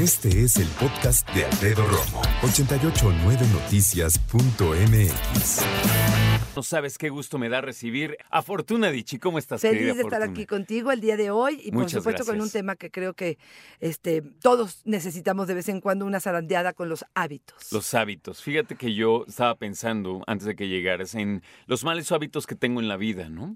Este es el podcast de Alfredo Romo, 889noticias.mx. No sabes qué gusto me da recibir a Fortuna Dichi. ¿Cómo estás, Feliz querida de estar Fortuna? aquí contigo el día de hoy y por supuesto con un tema que creo que este, todos necesitamos de vez en cuando una zarandeada con los hábitos. Los hábitos. Fíjate que yo estaba pensando, antes de que llegaras, en los malos hábitos que tengo en la vida, ¿no?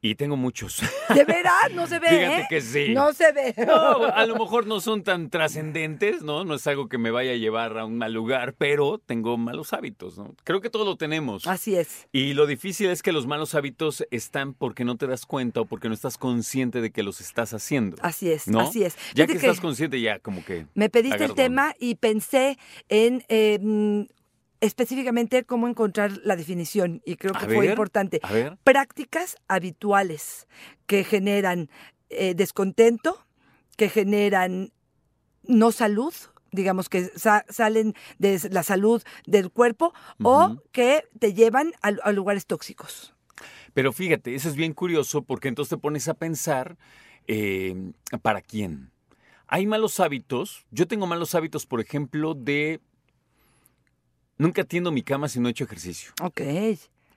Y tengo muchos. ¿De veras? No se ve, Fíjate ¿eh? que sí. No se ve. No, a lo mejor no son tan trascendentes, ¿no? No es algo que me vaya a llevar a un mal lugar, pero tengo malos hábitos, ¿no? Creo que todo lo tenemos. Así es. Y lo difícil es que los malos hábitos están porque no te das cuenta o porque no estás consciente de que los estás haciendo. Así es, ¿No? así es. Ya Fíjate que estás consciente, ya como que. Me pediste el tema y pensé en eh, mm, específicamente cómo encontrar la definición y creo A que fue ver, importante. A ver. Prácticas habituales que generan eh, descontento, que generan no salud, digamos que sa- salen de la salud del cuerpo o que te llevan a, a lugares tóxicos. Pero fíjate, eso es bien curioso porque entonces te pones a pensar, eh, ¿para quién? Hay malos hábitos. Yo tengo malos hábitos, por ejemplo, de... Nunca tiendo mi cama si no he hecho ejercicio. Ok.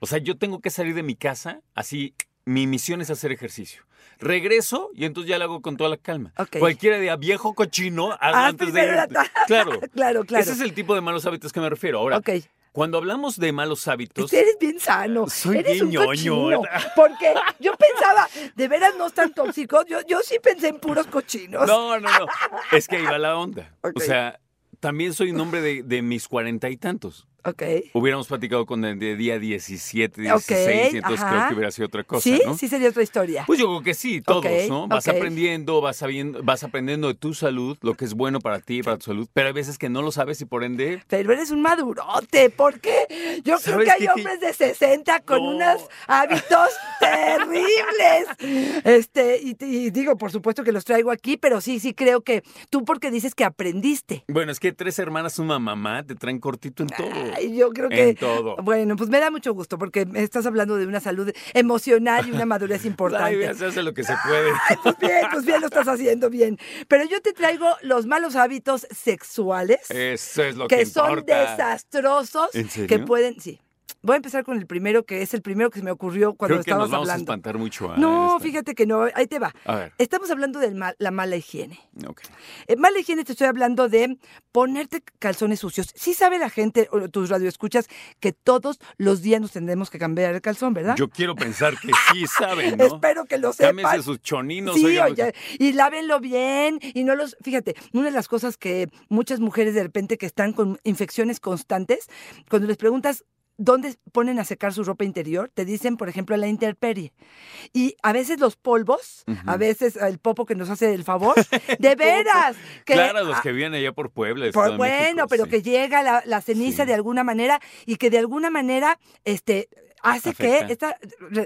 O sea, yo tengo que salir de mi casa, así, mi misión es hacer ejercicio. Regreso y entonces ya lo hago con toda la calma. Ok. Cualquiera de viejo cochino, Haz antes de irte. Claro. Claro, claro. Ese es el tipo de malos hábitos que me refiero. Ahora, Ok. cuando hablamos de malos hábitos, Este, Eres bien sano. Soy Eres bien un ñoño. Porque yo pensaba, de veras no están tóxicos. Yo, yo sí pensé en puros cochinos. No, no, no. Es que ahí va la onda. Ok. O sea, también soy un hombre de, de mis cuarenta y tantos. Ok. Hubiéramos platicado con el de día 17, 16, y entonces ajá. creo que hubiera sido otra cosa, sí, ¿no? sí sería otra historia. Pues yo creo que sí, todos, ¿no? Vas aprendiendo, vas sabiendo, vas aprendiendo de tu salud, lo que es bueno para ti, para tu salud, pero hay veces que no lo sabes y por ende Pero eres un madurote, porque yo creo ¿Sabes que hay qué? Hombres de 60 con No. unos hábitos terribles. Este, y, y digo, por supuesto que los traigo aquí, pero sí, sí creo que tú porque dices que aprendiste. Bueno, es que tres hermanas, una mamá, te traen cortito en todo. Ay, yo creo que En todo. Bueno, pues me da mucho gusto porque estás hablando de una salud emocional y una madurez Ay, importante. mira, se hace lo que se puede. Ay, pues bien, pues bien lo estás haciendo bien. Pero yo te traigo los malos hábitos sexuales Eso es lo que, que son desastrosos ¿En serio? que pueden, sí. Voy a empezar con el primero, que es el primero que se me ocurrió cuando Creo que estabas nos vamos a hablando. espantar mucho. ¿eh? No, Esta- fíjate que no, ahí te va. A ver, Estamos hablando de la mala higiene. ok. En mala higiene te estoy hablando de ponerte calzones sucios. Sí sabe la gente, o tus radioescuchas, que todos los días nos tendremos que cambiar el calzón, ¿verdad? Yo quiero pensar que sí saben, ¿no? Espero que lo sepan. Cámbiense sus choninos. Sí, oigan, oye, y lávenlo bien y no los, fíjate, una de las cosas que muchas mujeres de repente que están con infecciones constantes, cuando les preguntas dónde ponen a secar su ropa interior, te dicen, por ejemplo, la intemperie. Y a veces los polvos, a veces el popo que nos hace el favor, de veras. Que, claro, los que vienen allá por Puebla. por- bueno, México, pero sí. que llega la, la ceniza Sí. de alguna manera y que de alguna manera este hace Afecta. que esta,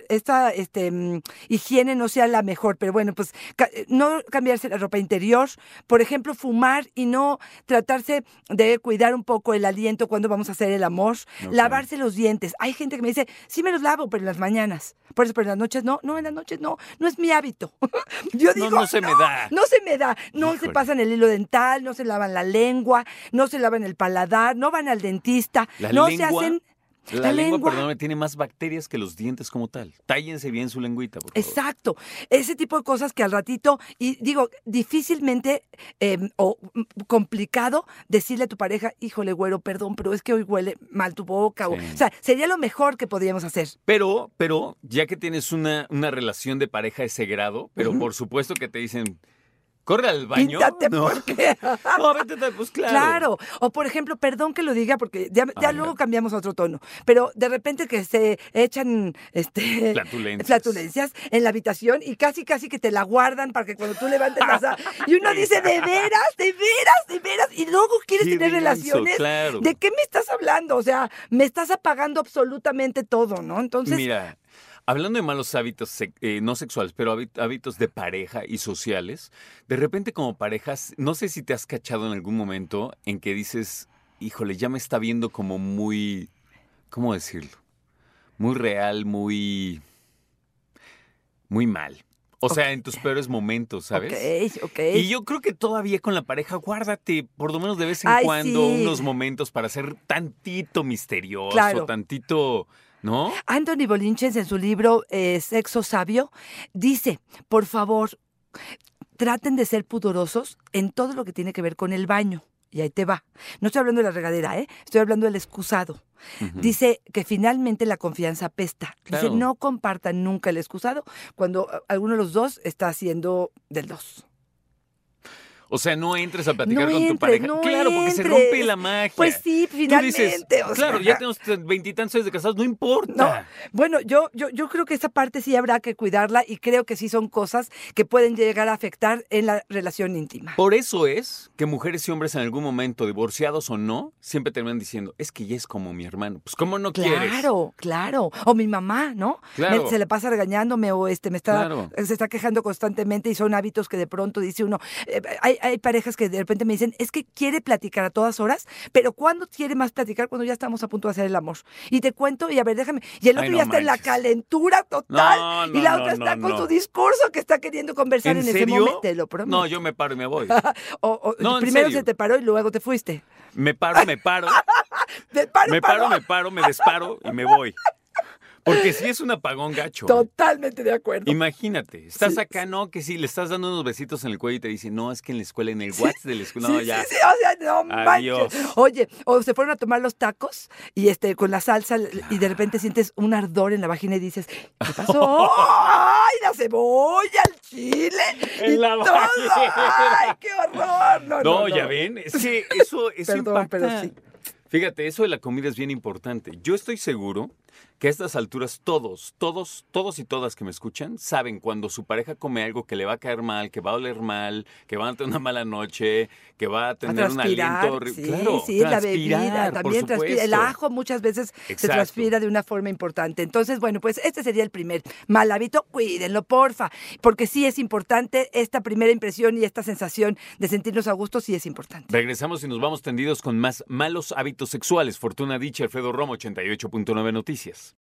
esta este, mm, higiene no sea la mejor. Pero bueno, pues ca- no cambiarse la ropa interior, por ejemplo, fumar y no tratarse de cuidar un poco el aliento cuando vamos a hacer el amor, lavarse los dientes. Hay gente que me dice, sí me los lavo, pero en las mañanas. Por eso, pero en las noches no, no, en las noches no, no es mi hábito. Yo No, digo, no se me da. no se me da, no se Híjole. pasan el hilo dental, no se lavan la lengua, no se lavan el paladar, no van al dentista, La no lengua, se hacen La, la lengua, lengua. perdóname, tiene más bacterias que los dientes como tal. Tállense bien su lengüita, por favor. Exacto, ese tipo de cosas que al ratito, y digo, difícilmente eh, o mm, complicado decirle a tu pareja, híjole, güero, perdón, pero es que hoy huele mal tu boca. O, Sí. o sea, sería lo mejor que podríamos hacer. Pero, pero, ya que tienes una, una relación de pareja de ese grado, pero por supuesto que te dicen, corre al baño. Píntate no, porque... no, vete, pues claro. Claro. O por ejemplo, perdón que lo diga porque ya, luego cambiamos a otro tono, pero de repente que se echan este Flatulencias. flatulencias en la habitación y casi casi que te la guardan para que cuando tú levantes la y uno dice, "¿De veras? ¿De veras? ¿De veras?" Y luego quieres tener relaciones. claro. ¿De qué me estás hablando? O sea, me estás apagando absolutamente todo, ¿no? Entonces, Mira, hablando de malos hábitos, eh, no sexuales, pero hábit- hábitos de pareja y sociales, de repente como parejas, no sé si te has cachado en algún momento en que dices, híjole, ya me está viendo como muy, ¿cómo decirlo? Muy real, muy, muy mal. O sea, en tus peores momentos, ¿sabes? Ok, ok. Y yo creo que todavía con la pareja, guárdate por lo menos de vez en Ay, cuando sí. unos momentos para ser tantito misterioso, Claro. tantito, ¿no? Anthony Bolinches en su libro eh, Sexo Sabio dice, por favor, traten de ser pudorosos en todo lo que tiene que ver con el baño. Y ahí te va. No estoy hablando de la regadera, ¿eh? Estoy hablando del excusado. Dice que finalmente la confianza apesta. Dice, Claro. no compartan nunca el excusado cuando eh, alguno de los dos está haciendo del dos. O sea, no entres a platicar No con tu pareja. no claro, porque se rompe la magia. Pues sí, Tú finalmente. dices, o claro, ya tenemos veintitantos años de casados, no importa. No, bueno, yo, yo, yo creo que esa parte sí habrá que cuidarla y creo que sí son cosas que pueden llegar a afectar en la relación íntima. Por eso es que mujeres y hombres en algún momento, divorciados o no, siempre terminan diciendo, es que ella es como mi hermano. Pues, ¿cómo no quieres? Claro, claro. O mi mamá, ¿no? Claro. Me- se le pasa regañándome o este me está Claro. se está quejando constantemente y son hábitos que de pronto dice uno. eh, hay, hay parejas que de repente me dicen, es que quiere platicar a todas horas, pero ¿cuándo quiere más platicar? Cuando ya estamos a punto de hacer el amor. Y te cuento, y a ver, déjame. Y el Ay, otro no ya está en la calentura total. No, no, y la otra está con su discurso que está queriendo conversar ¿En en, ese momento. Te lo prometo. No, yo me paro y me voy. O- o- primero se te paró y luego te fuiste. Me paro, me paro, Te paro, me paro, me paro, me disparo y me voy. Porque sí es un apagón gacho. ¿eh? Totalmente de acuerdo. Imagínate, estás Sí, acá, ¿no? Que sí, le estás dando unos besitos en el cuello y te dicen, no, es que en la escuela, en el WhatsApp de la escuela, no, Sí, ya. sí, sí, o sea, no Adiós. manches. Oye, o se fueron a tomar los tacos y este con la salsa y de repente sientes un ardor en la vagina y dices, ¿qué pasó? ¡Ay, la cebolla, el chile! En y la todo! ¡Ay, qué horror! No, No, no, ya no. ven, que eso, eso Perdón, impacta. pero sí. Fíjate, eso de la comida es bien importante. Yo estoy seguro que a estas alturas todos, todos, todos y todas que me escuchan saben cuando su pareja come algo que le va a caer mal, que va a oler mal, que va a tener una mala noche, que va a A tener un aliento horrible. sí, claro, sí, la bebida, también transpira. El ajo muchas veces se transpira de una forma importante. Entonces, bueno, pues este sería el primer mal hábito. Cuídenlo, porfa, porque sí es importante esta primera impresión y esta sensación de sentirnos a gusto, sí es importante. Regresamos y nos vamos tendidos con más malos hábitos sexuales. Fortuna Dicha, Alfredo Romo, 88.9 Noticias. Gracias.